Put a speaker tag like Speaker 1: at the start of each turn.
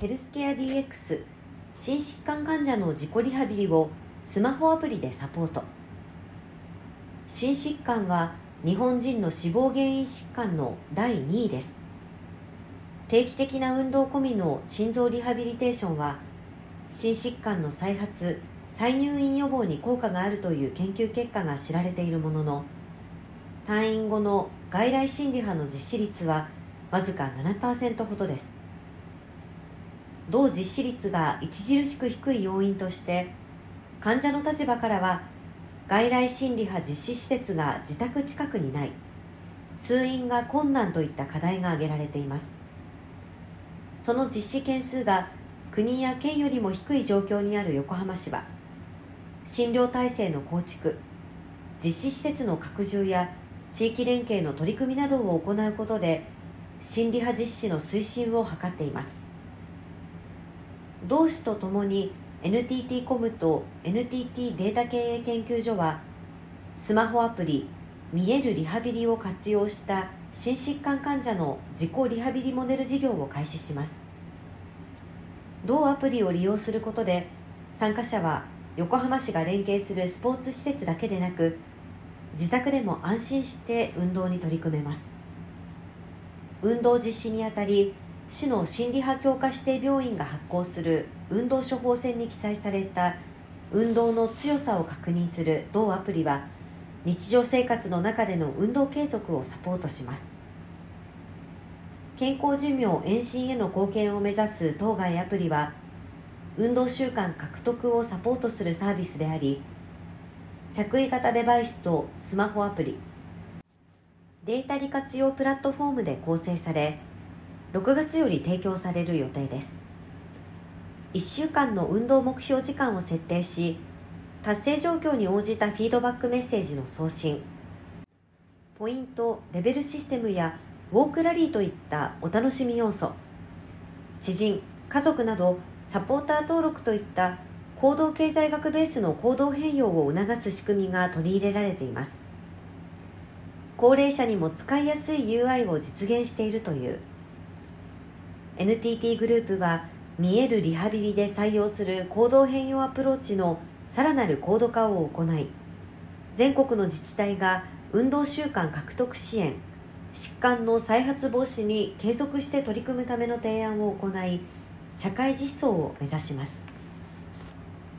Speaker 1: ヘルスケア DX 心疾患患者の自己リハビリをスマホアプリでサポート。心疾患は日本人の死亡原因疾患の第2位です。定期的な運動込みの心臓リハビリテーションは心疾患の再発再入院予防に効果があるという研究結果が知られているものの退院後の外来心理派の実施率はわずか7%ほどです。同実施率が著しく低い要因として患者の立場からは外来心理派実施施設が自宅近くにない通院が困難といった課題が挙げられています。その実施件数が国や県よりも低い状況にある横浜市は診療体制の構築実施施設の拡充や地域連携の取り組みなどを行うことで心理派実施の推進を図っています。同市とともに NTT コムと NTT データ経営研究所はスマホアプリ見えるリハビリを活用した心疾患患者の自己リハビリモデル事業を開始します。同アプリを利用することで参加者は横浜市が連携するスポーツ施設だけでなく自宅でも安心して運動に取り組めます。運動実施にあたり市の心理派強化指定病院が発行する運動処方箋に記載された運動の強さを確認する同アプリは日常生活の中での運動継続をサポートします。健康寿命延伸への貢献を目指す当該アプリは運動習慣獲得をサポートするサービスであり着衣型デバイスとスマホアプリデータ利活用プラットフォームで構成され6月より提供される予定です。1週間の運動目標時間を設定し達成状況に応じたフィードバックメッセージの送信。ポイントレベルシステムやウォークラリーといったお楽しみ要素。知人家族などサポーター登録といった行動経済学ベースの行動変容を促す仕組みが取り入れられています。高齢者にも使いやすい UI を実現しているという。NTT グループは見えるリハビリで採用する行動変容アプローチのさらなる高度化を行い全国の自治体が運動習慣獲得支援疾患の再発防止に継続して取り組むための提案を行い社会実装を目指します。